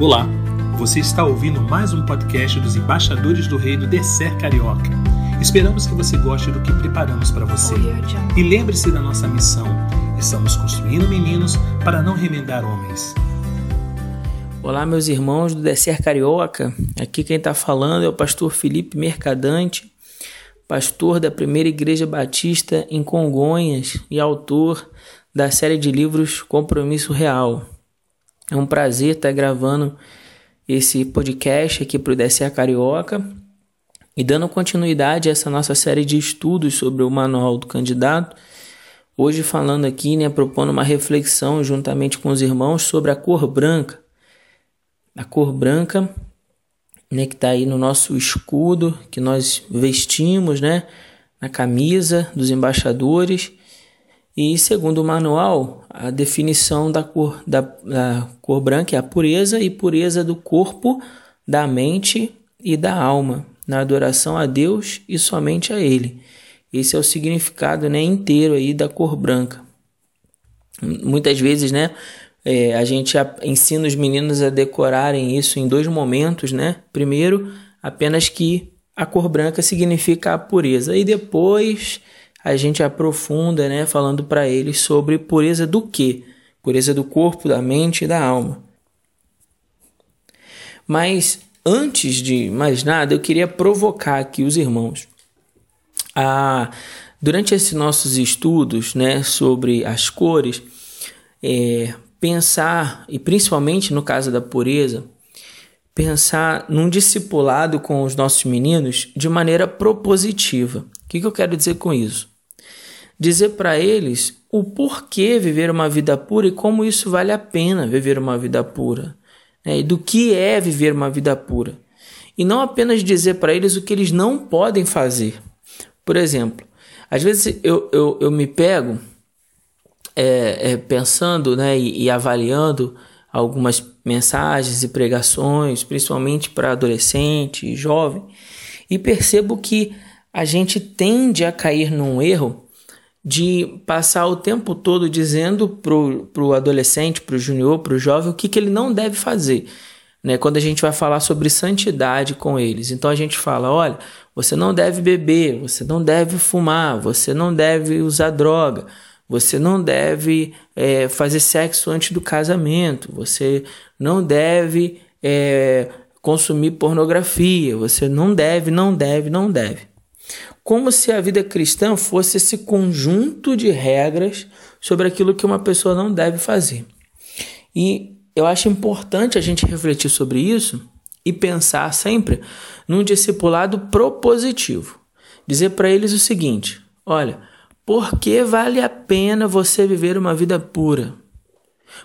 Olá, você está ouvindo mais um podcast dos Embaixadores do Reino Descer Carioca. Esperamos que você goste do que preparamos para você. E lembre-se da nossa missão: estamos construindo meninos para não remendar homens. Olá, meus irmãos do Descer Carioca. Aqui quem está falando é o pastor Felipe Mercadante, pastor da Primeira Igreja Batista em Congonhas e autor da série de livros Compromisso Real. É um prazer estar gravando esse podcast aqui para o DSA Carioca e dando continuidade a essa nossa série de estudos sobre o Manual do Candidato. Hoje falando aqui, né, propondo uma reflexão juntamente com os irmãos sobre a cor branca. A cor branca, né, que está aí no nosso escudo que nós vestimos, né, na camisa dos embaixadores e segundo o manual, a definição da cor, da, da cor branca é a pureza e pureza do corpo, da mente e da alma, na adoração a Deus e somente a Ele. Esse é o significado né, inteiro aí da cor branca. Muitas vezes, né, é, a gente ensina os meninos a decorarem isso em dois momentos, né? Primeiro, apenas que a cor branca significa a pureza e depois a gente aprofunda, né, falando para eles sobre pureza do quê? Pureza do corpo, da mente e da alma. Mas antes de mais nada, eu queria provocar aqui os irmãos. A, durante esses nossos estudos né, sobre as cores, é, pensar, e principalmente no caso da pureza, pensar num discipulado com os nossos meninos de maneira propositiva. O que, que eu quero dizer com isso? Dizer para eles o porquê viver uma vida pura e como isso vale a pena viver uma vida pura, né? e do que é viver uma vida pura. E não apenas dizer para eles o que eles não podem fazer. Por exemplo, às vezes eu, eu, eu me pego é, é, pensando né, e, e avaliando algumas mensagens e pregações, principalmente para adolescente e jovem, e percebo que a gente tende a cair num erro de passar o tempo todo dizendo pro, pro adolescente, pro junior, pro jovem, o que, que ele não deve fazer. Né, quando a gente vai falar sobre santidade com eles. Então a gente fala: olha, você não deve beber, você não deve fumar, você não deve usar droga, você não deve é, fazer sexo antes do casamento, você não deve é, consumir pornografia, você não deve, não deve, não deve como se a vida cristã fosse esse conjunto de regras sobre aquilo que uma pessoa não deve fazer. E eu acho importante a gente refletir sobre isso e pensar sempre num discipulado propositivo. Dizer para eles o seguinte: olha, por que vale a pena você viver uma vida pura?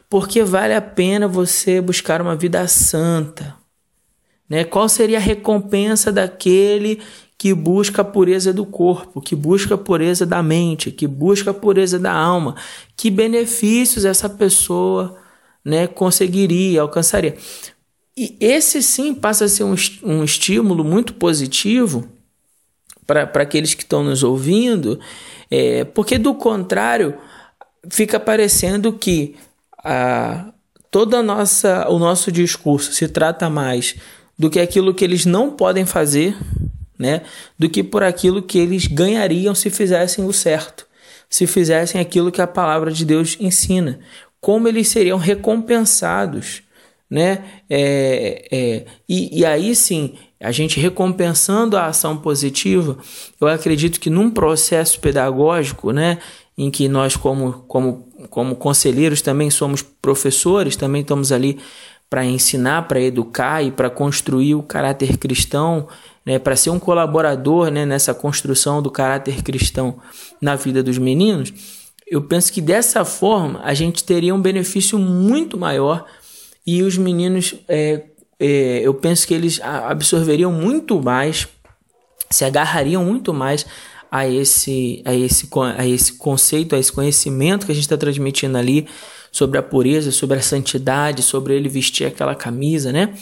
Por que vale a pena você buscar uma vida santa? Né? Qual seria a recompensa daquele que busca a pureza do corpo, que busca a pureza da mente, que busca a pureza da alma, que benefícios essa pessoa né, conseguiria, alcançaria. E esse sim passa a ser um, estímulo muito positivo para aqueles que estão nos ouvindo, é, porque do contrário fica parecendo que a, toda a nossa, o nosso discurso se trata mais do que aquilo que eles não podem fazer né, do que por aquilo que eles ganhariam se fizessem o certo, se fizessem aquilo que a palavra de Deus ensina, como eles seriam recompensados, né? É, é, e, e aí sim, a gente recompensando a ação positiva, eu acredito que num processo pedagógico, né, em que nós como como como conselheiros também somos professores, também estamos ali para ensinar, para educar e para construir o caráter cristão né, para ser um colaborador né, nessa construção do caráter cristão na vida dos meninos, eu penso que dessa forma a gente teria um benefício muito maior e os meninos, é, é, eu penso que eles absorveriam muito mais, se agarrariam muito mais a esse, a esse, a esse conceito, a esse conhecimento que a gente está transmitindo ali sobre a pureza, sobre a santidade, sobre ele vestir aquela camisa, né?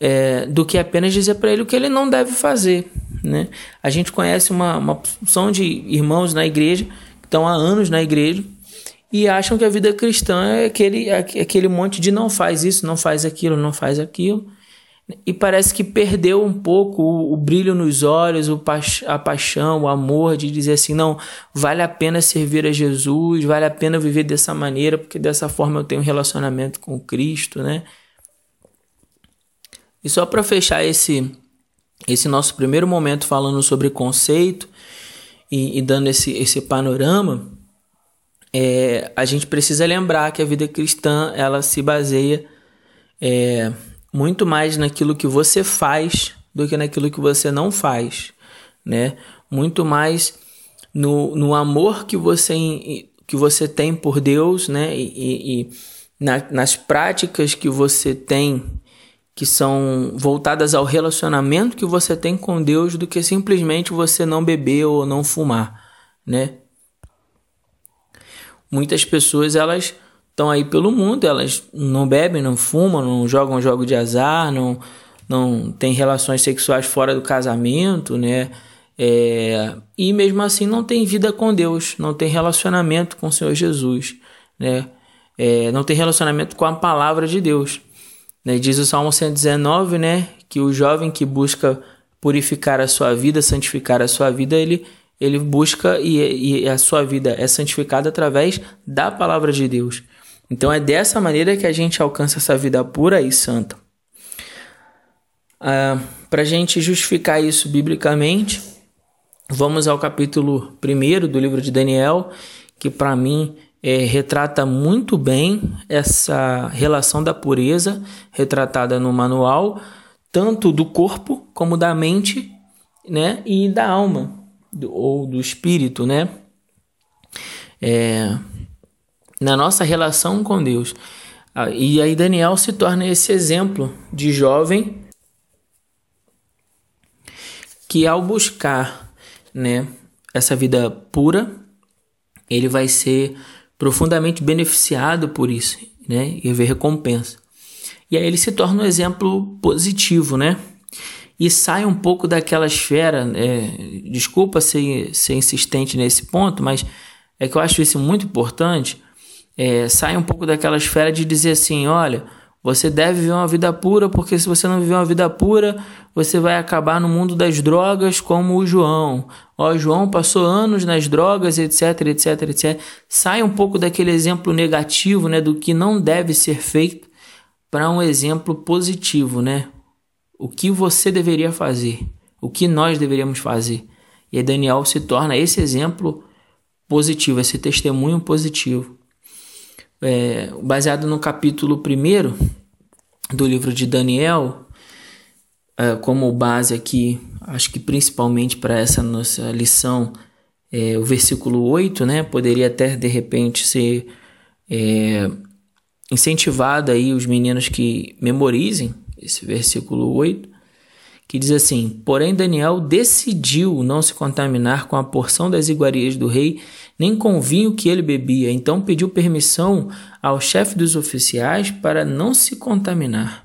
É, do que apenas dizer para ele o que ele não deve fazer. Né? A gente conhece uma, uma de irmãos na igreja que estão há anos na igreja e acham que a vida cristã é aquele, é aquele monte de não faz isso, não faz aquilo, não faz aquilo. E parece que perdeu um pouco o, o brilho nos olhos, o pa a paixão, o amor de dizer assim: não, vale a pena servir a Jesus, vale a pena viver dessa maneira, porque dessa forma eu tenho um relacionamento com Cristo, né? E só para fechar esse, esse nosso primeiro momento falando sobre conceito e, e dando esse, esse panorama, é, a gente precisa lembrar que a vida cristã ela se baseia é, muito mais naquilo que você faz do que naquilo que você não faz, né? Muito mais no, no amor que você, que você tem por Deus, né? E, e, e na, nas práticas que você tem que são voltadas ao relacionamento que você tem com Deus do que simplesmente você não beber ou não fumar, né? Muitas pessoas elas estão aí pelo mundo, elas não bebem, não fumam, não jogam jogo de azar, não não têm relações sexuais fora do casamento, né? É, e mesmo assim não tem vida com Deus, não tem relacionamento com o Senhor Jesus, né? É, não tem relacionamento com a palavra de Deus. Né? Diz o Salmo 119, né? Que o jovem que busca purificar a sua vida, santificar a sua vida, ele, ele busca e, e a sua vida é santificada através da palavra de Deus. Então é dessa maneira que a gente alcança essa vida pura e santa. Ah, Para a gente justificar isso biblicamente, vamos ao capítulo 1 do livro de Daniel, que para mim é, retrata muito bem essa relação da pureza retratada no manual, tanto do corpo como da mente, né, e da alma do, ou do espírito, né, é, na nossa relação com Deus. Ah, e aí Daniel se torna esse exemplo de jovem que ao buscar, né, essa vida pura, ele vai ser profundamente beneficiado por isso, né? E ver recompensa. E aí ele se torna um exemplo positivo, né? E sai um pouco daquela esfera. É, desculpa ser, ser insistente nesse ponto, mas é que eu acho isso muito importante. É, sai um pouco daquela esfera de dizer assim: olha, você deve viver uma vida pura, porque se você não viver uma vida pura, você vai acabar no mundo das drogas como o João. Ó, João passou anos nas drogas, etc, etc, etc. Sai um pouco daquele exemplo negativo, né, do que não deve ser feito, para um exemplo positivo, né? O que você deveria fazer, o que nós deveríamos fazer. E Daniel se torna esse exemplo positivo, esse testemunho positivo é, baseado no capítulo 1 do livro de Daniel, é, como base aqui, acho que principalmente para essa nossa lição, é, o versículo 8, né, poderia até de repente ser é, incentivado aí os meninos que memorizem esse versículo 8, que diz assim: Porém, Daniel decidiu não se contaminar com a porção das iguarias do rei, nem com o vinho que ele bebia. Então pediu permissão ao chefe dos oficiais para não se contaminar.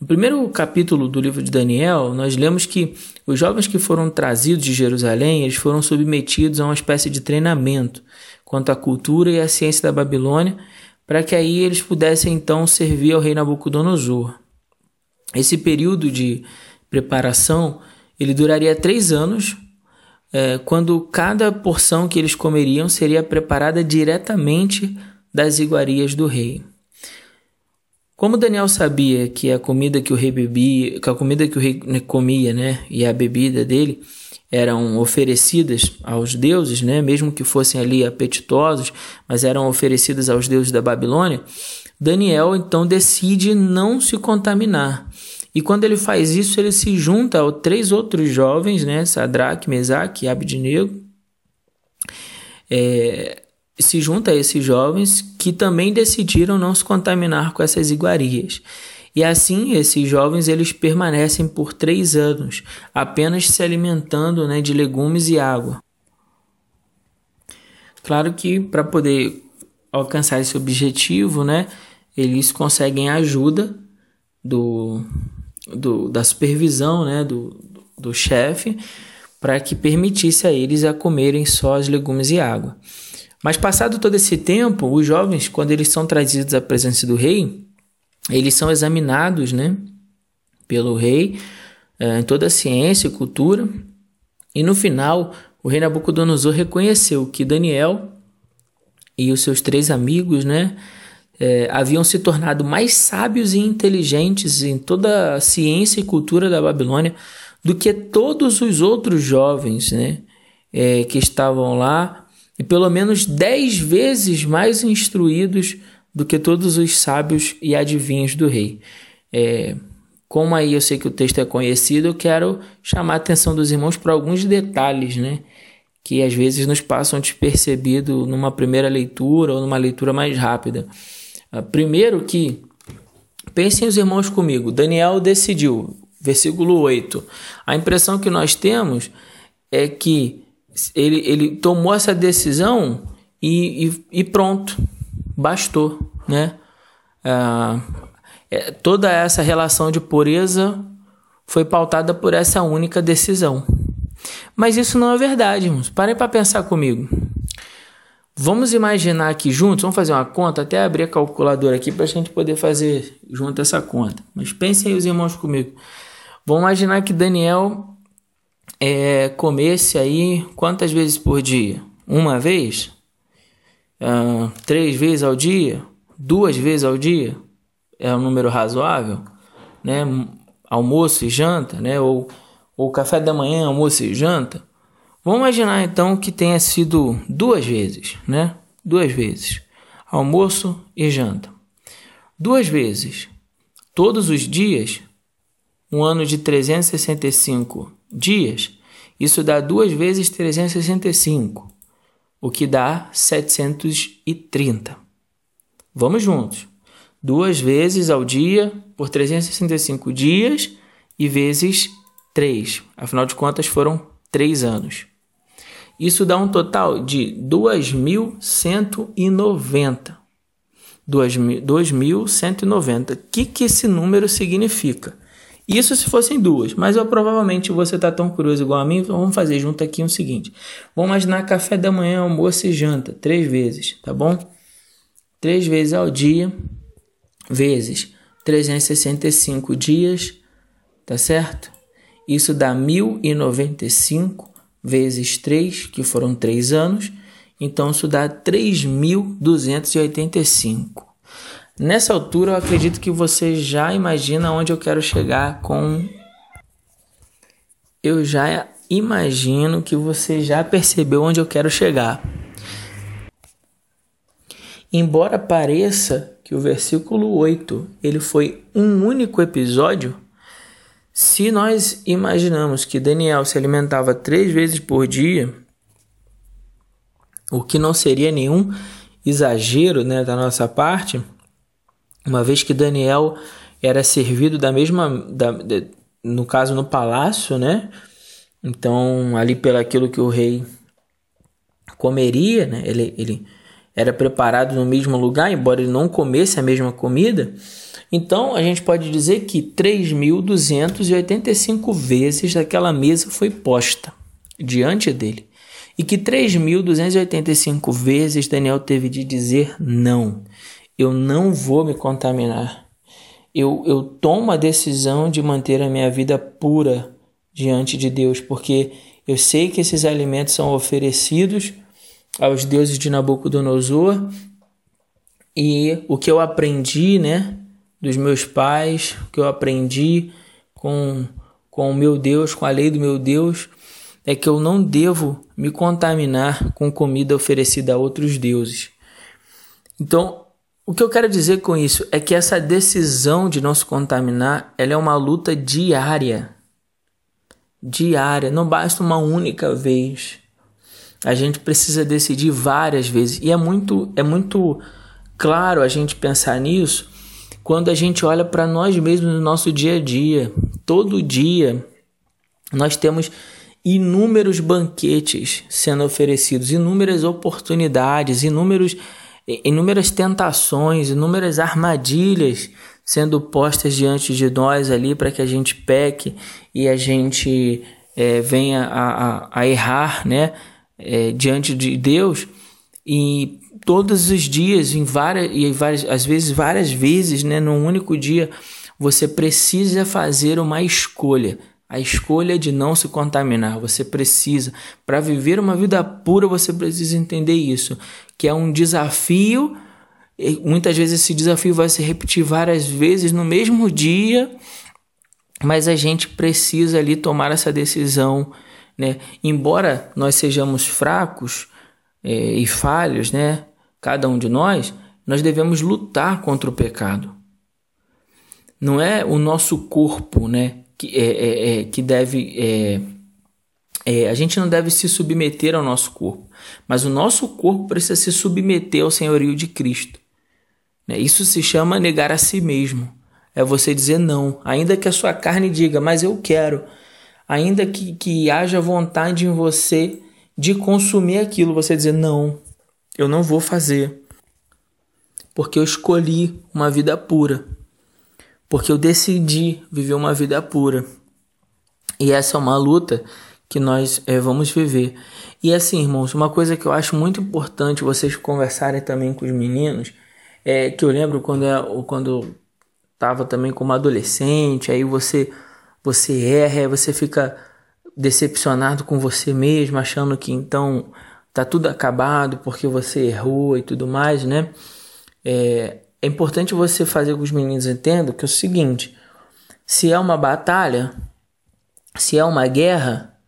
No primeiro capítulo do livro de Daniel, nós lemos que os jovens que foram trazidos de Jerusalém, eles foram submetidos a uma espécie de treinamento quanto à cultura e à ciência da Babilônia, para que aí eles pudessem então servir ao rei Nabucodonosor. Esse período de preparação ele duraria três anos, é, quando cada porção que eles comeriam seria preparada diretamente das iguarias do rei. Como Daniel sabia que a comida que o rei bebia, que a comida que o rei comia, né, e a bebida dele eram oferecidas aos deuses, né, mesmo que fossem ali apetitosos, mas eram oferecidas aos deuses da Babilônia, Daniel então decide não se contaminar. E quando ele faz isso, ele se junta a três outros jovens, né? Sadraque, Mesaque e Abednego. É, se junta a esses jovens que também decidiram não se contaminar com essas iguarias. E assim, esses jovens eles permanecem por três anos, apenas se alimentando né, de legumes e água. Claro que para poder alcançar esse objetivo, né, eles conseguem a ajuda do, do, da supervisão né, do, do chefe para que permitisse a eles a comerem só os legumes e água. Mas passado todo esse tempo, os jovens, quando eles são trazidos à presença do rei, eles são examinados, né, pelo rei é, em toda a ciência e cultura. E no final, o rei Nabucodonosor reconheceu que Daniel e os seus três amigos, né, é, haviam se tornado mais sábios e inteligentes em toda a ciência e cultura da Babilônia do que todos os outros jovens, né, é, que estavam lá, e pelo menos dez vezes mais instruídos do que todos os sábios e adivinhos do rei. É, como aí eu sei que o texto é conhecido, eu quero chamar a atenção dos irmãos para alguns detalhes, né? Que às vezes nos passam despercebido numa primeira leitura ou numa leitura mais rápida. Ah, primeiro que, pensem os irmãos comigo, Daniel decidiu, versículo 8. A impressão que nós temos é que ele, ele tomou essa decisão e, e, e pronto, bastou, né? Ah, é, toda essa relação de pureza foi pautada por essa única decisão. Mas isso não é verdade, irmãos. Parem para pensar comigo. Vamos imaginar aqui juntos, vamos fazer uma conta, até abrir a calculadora aqui para a gente poder fazer junto essa conta. Mas pensem aí os irmãos comigo. Vamos imaginar que Daniel é, comesse aí quantas vezes por dia? Uma vez? Uh, três vezes ao dia? Duas vezes ao dia? é um número razoável, né? Almoço e janta, né? Ou, ou café da manhã, almoço e janta. Vamos imaginar então que tenha sido duas vezes, né? Duas vezes. Almoço e janta. Duas vezes. Todos os dias, um ano de 365 dias, isso dá duas vezes 365, o que dá 730. Vamos juntos duas vezes ao dia por 365 dias e vezes 3. Afinal de contas, foram 3 anos. Isso dá um total de 2.190. 2.190. O que, que esse número significa? Isso se fossem duas, mas eu, provavelmente você está tão curioso igual a mim, então vamos fazer junto aqui o seguinte. Vamos imaginar café da manhã, almoço e janta, três vezes, tá bom? Três vezes ao dia, vezes 365 dias, tá certo? Isso dá 1095 vezes 3, que foram 3 anos, então isso dá 3285. Nessa altura eu acredito que você já imagina onde eu quero chegar com eu já imagino que você já percebeu onde eu quero chegar. Embora pareça que o versículo 8 ele foi um único episódio, se nós imaginamos que Daniel se alimentava três vezes por dia, o que não seria nenhum exagero né, da nossa parte, uma vez que Daniel era servido da mesma, da, de, no caso no palácio, né? Então ali pelo aquilo que o rei comeria, né? Ele, ele era preparado no mesmo lugar, embora ele não comesse a mesma comida. Então a gente pode dizer que 3.285 vezes aquela mesa foi posta diante dele. E que 3.285 vezes Daniel teve de dizer não. Eu não vou me contaminar. Eu, eu tomo a decisão de manter a minha vida pura diante de Deus, porque eu sei que esses alimentos são oferecidos aos deuses de Nabucodonosor e o que eu aprendi, né, dos meus pais, que eu aprendi com, com o meu Deus, com a lei do meu Deus, é que eu não devo me contaminar com comida oferecida a outros deuses. Então, o que eu quero dizer com isso é que essa decisão de não se contaminar, ela é uma luta diária. Diária, não basta uma única vez. A gente precisa decidir várias vezes. E é muito, é muito claro a gente pensar nisso quando a gente olha para nós mesmos no nosso dia a dia. Todo dia nós temos inúmeros banquetes sendo oferecidos, inúmeras oportunidades, inúmeros, inúmeras tentações, inúmeras armadilhas sendo postas diante de nós ali para que a gente peque e a gente é, venha a, a, a errar, né? é, diante de Deus. e todos os dias, em várias, e várias, às vezes várias vezes, né, num único dia, você precisa fazer uma escolha. A escolha de não se contaminar. Você precisa, para viver uma vida pura, você precisa entender isso, que é um desafio. Muitas vezes esse desafio vai se repetir várias vezes no mesmo dia, mas a gente precisa ali tomar essa decisão, né? Embora nós sejamos fracos é, e falhos, né? Cada um de nós, nós devemos lutar contra o pecado. Não é o nosso corpo, né? Que, é, é, é que deve. É, é, a gente não deve se submeter ao nosso corpo, mas o nosso corpo precisa se submeter ao senhorio de Cristo. Né? Isso se chama negar a si mesmo. É você dizer não, ainda que a sua carne diga, mas eu quero. Ainda que, que haja vontade em você de consumir aquilo, você dizer não, eu não vou fazer. Porque eu escolhi uma vida pura porque eu decidi viver uma vida pura. E essa é uma luta que nós é, vamos viver. E assim, irmãos, uma coisa que eu acho muito importante vocês conversarem também com os meninos é que eu lembro quando eu, quando estava também como adolescente, aí você você erra, você fica decepcionado com você mesmo, achando que então tá tudo acabado porque você errou e tudo mais, né? É, é importante você fazer com que os meninos entendam que é o seguinte: se é uma batalha, se é uma guerra,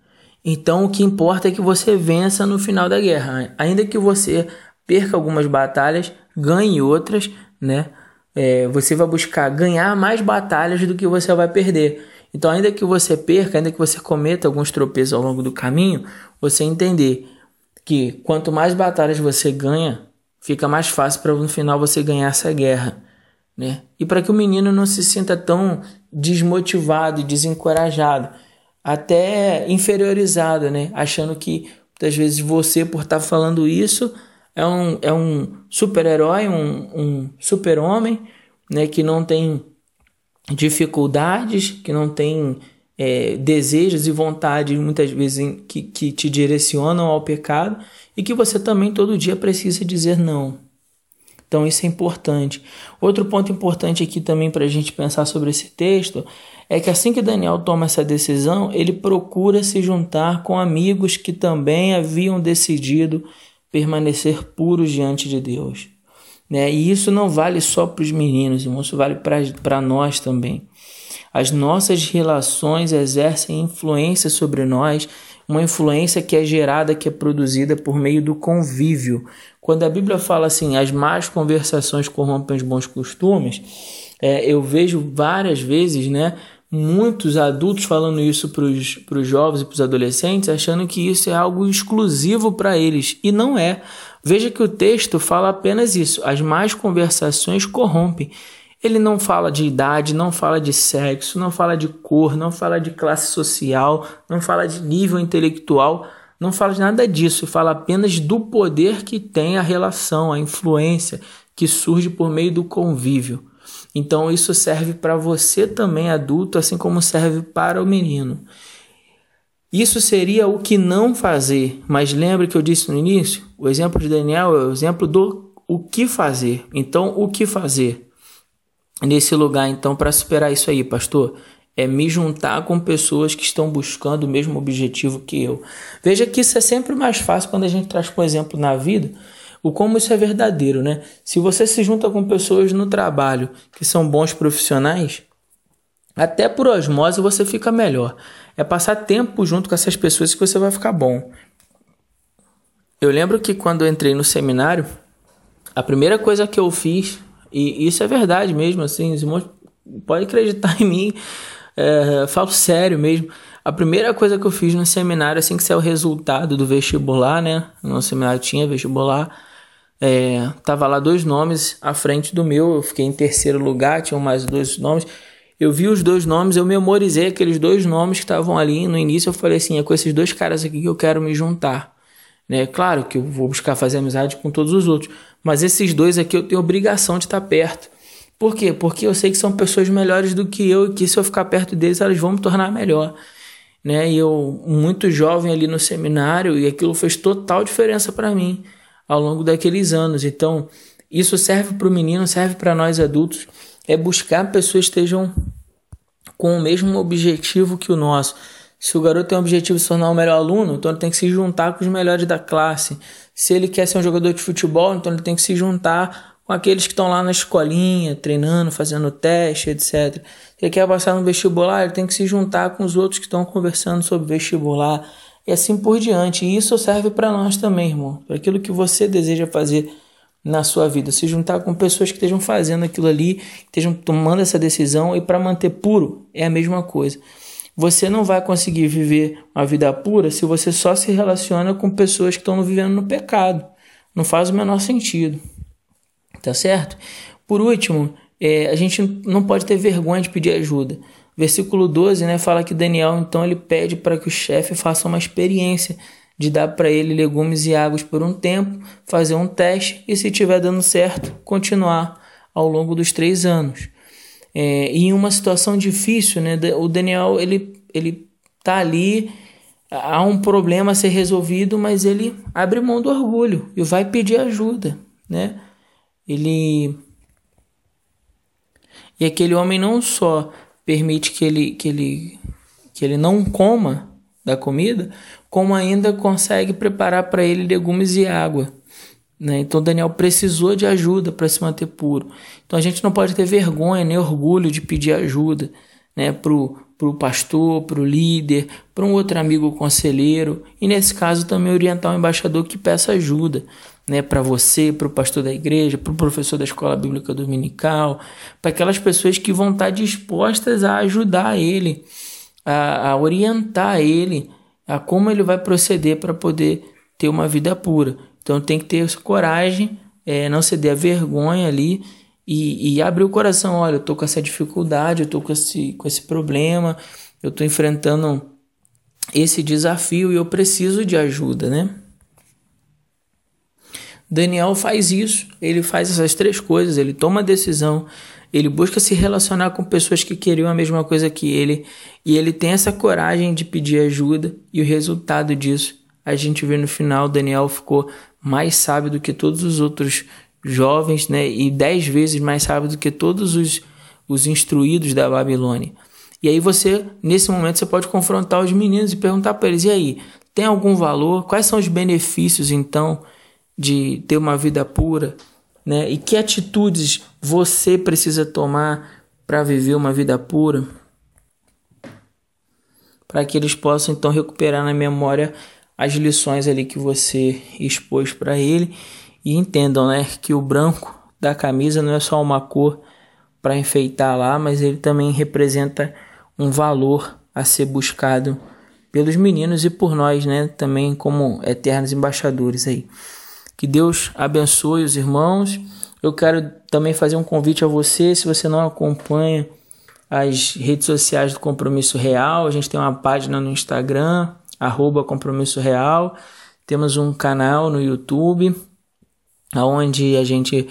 então o que importa é que você vença no final da guerra. Ainda que você perca algumas batalhas, ganhe outras, né? É, você vai buscar ganhar mais batalhas do que você vai perder. Então, ainda que você perca, ainda que você cometa alguns tropeços ao longo do caminho, você entender que quanto mais batalhas você ganha, fica mais fácil para no final você ganhar essa guerra, né? E para que o menino não se sinta tão desmotivado desencorajado, até inferiorizado, né? Achando que muitas vezes você, por estar tá falando isso, é um, é um super-herói, um, um super-homem, né? Que não tem dificuldades, que não tem é, desejos e vontades muitas vezes que, que te direcionam ao pecado e que você também todo dia precisa dizer não. Então isso é importante. Outro ponto importante aqui também para a gente pensar sobre esse texto é que assim que Daniel toma essa decisão, ele procura se juntar com amigos que também haviam decidido permanecer puros diante de Deus. Né? E isso não vale só para os meninos, irmão, isso vale para nós também. As nossas relações exercem influência sobre nós, uma influência que é gerada, que é produzida por meio do convívio. Quando a Bíblia fala assim, as más conversações corrompem os bons costumes, é, eu vejo várias vezes, né, muitos adultos falando isso para os jovens e para os adolescentes, achando que isso é algo exclusivo para eles. E não é. Veja que o texto fala apenas isso: as más conversações corrompem. Ele não fala de idade, não fala de sexo, não fala de cor, não fala de classe social, não fala de nível intelectual, não fala de nada disso, fala apenas do poder que tem a relação, a influência que surge por meio do convívio. Então isso serve para você também adulto, assim como serve para o menino. Isso seria o que não fazer, mas lembre que eu disse no início, o exemplo de Daniel é o exemplo do o que fazer. Então, o que fazer? Nesse lugar então para superar isso aí, pastor? É me juntar com pessoas que estão buscando o mesmo objetivo que eu. Veja que isso é sempre mais fácil quando a gente traz, por exemplo, na vida, o como isso é verdadeiro, né? Se você se junta com pessoas no trabalho que são bons profissionais, até por osmose você fica melhor. É passar tempo junto com essas pessoas que você vai ficar bom. Eu lembro que quando eu entrei no seminário, a primeira coisa que eu fiz e isso é verdade mesmo, assim, os irmãos podem acreditar em mim, é, falo sério mesmo. A primeira coisa que eu fiz no seminário, assim que saiu o resultado do vestibular, né? No seminário tinha vestibular, é, tava lá dois nomes à frente do meu, eu fiquei em terceiro lugar, tinham mais dois nomes. Eu vi os dois nomes, eu memorizei aqueles dois nomes que estavam ali no início. Eu falei assim: é com esses dois caras aqui que eu quero me juntar. Né? Claro que eu vou buscar fazer amizade com todos os outros, mas esses dois aqui eu tenho obrigação de estar perto. Por quê? Porque eu sei que são pessoas melhores do que eu e que se eu ficar perto deles, elas vão me tornar melhor. Né? E eu, muito jovem ali no seminário, e aquilo fez total diferença para mim. ao longo daqueles anos. Então, isso serve para o menino, serve para nós adultos, é buscar pessoas que estejam com o mesmo objetivo que o nosso. Se o garoto tem o objetivo de se tornar um melhor aluno, então ele tem que se juntar com os melhores da classe. Se ele quer ser um jogador de futebol, então ele tem que se juntar com aqueles que estão lá na escolinha, treinando, fazendo teste, etc. Se ele quer passar no vestibular, ele tem que se juntar com os outros que estão conversando sobre vestibular e assim por diante. E isso serve para nós também, irmão, para aquilo que você deseja fazer na sua vida, se juntar com pessoas que estejam fazendo aquilo ali, estejam tomando essa decisão e para manter puro é a mesma coisa. Você não vai conseguir viver uma vida pura se você só se relaciona com pessoas que estão vivendo no pecado. Não faz o menor sentido. Tá certo? Por último, é, a gente não pode ter vergonha de pedir ajuda. Versículo 12 né, fala que Daniel então ele pede para que o chefe faça uma experiência de dar para ele legumes e águas por um tempo, fazer um teste e, se estiver dando certo, continuar ao longo dos três anos. É, em uma situação difícil, né, o Daniel ele ele tá ali, há um problema a ser resolvido, mas ele abre mão do orgulho e vai pedir ajuda, né? Ele e aquele homem não só permite que ele que ele que ele não coma da comida, como ainda consegue preparar para ele legumes e água. Né? Então Daniel precisou de ajuda para se manter puro. Então a gente não pode ter vergonha nem orgulho de pedir ajuda né? para o pastor, para o líder, para um outro amigo conselheiro e nesse caso também orientar o embaixador que peça ajuda. Né, para você, para o pastor da igreja, para o professor da escola bíblica dominical, para aquelas pessoas que vão estar dispostas a ajudar ele a, a orientar ele a como ele vai proceder para poder ter uma vida pura. Então tem que ter coragem, é, não ceder a vergonha ali e, e abrir o coração. Olha, eu estou com essa dificuldade, eu estou com esse, com esse problema, eu estou enfrentando esse desafio e eu preciso de ajuda, né? Daniel faz isso, ele faz essas três coisas, ele toma a decisão ele busca se relacionar com pessoas que queriam a mesma coisa que ele e ele tem essa coragem de pedir ajuda e o resultado disso a gente vê no final Daniel ficou mais sábio do que todos os outros jovens, né? E dez vezes mais sábio do que todos os, os instruídos da Babilônia. E aí você, nesse momento, você pode confrontar os meninos e perguntar para eles: e aí, tem algum valor? Quais são os benefícios então de ter uma vida pura? né? E que atitudes você precisa tomar para viver uma vida pura? Para que eles possam então recuperar na memória as lições ali que você expôs para ele e entendam, né, que o branco da camisa não é só uma cor para enfeitar lá, mas ele também representa um valor a ser buscado pelos meninos e por nós, né, também como eternos embaixadores aí. Que Deus abençoe os irmãos. Eu quero também fazer um convite a você, se você não acompanha as redes sociais do Compromisso Real, a gente tem uma página no Instagram, arroba Compromisso Real, temos um canal no YouTube, onde a gente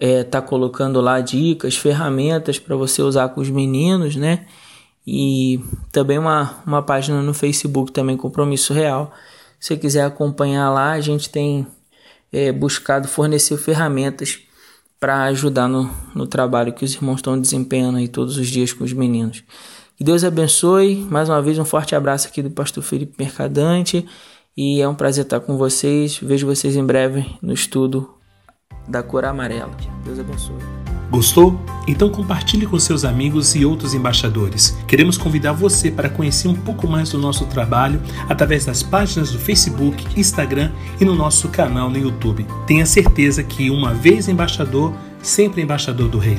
está é, colocando lá dicas, ferramentas para você usar com os meninos, né? E também uma, uma página no Facebook também, Compromisso Real. Se você quiser acompanhar lá, a gente tem é, buscado fornecer ferramentas para ajudar no, no trabalho que os irmãos estão desempenhando aí todos os dias com os meninos. Que Deus abençoe. Mais uma vez, um forte abraço aqui do pastor Felipe Mercadante. E é um prazer estar com vocês. Vejo vocês em breve no estudo da cor amarela. Deus abençoe. Gostou? Então compartilhe com seus amigos e outros embaixadores. Queremos convidar você para conhecer um pouco mais do nosso trabalho através das páginas do Facebook, Instagram e no nosso canal no YouTube. Tenha certeza que uma vez embaixador, sempre embaixador do Rei.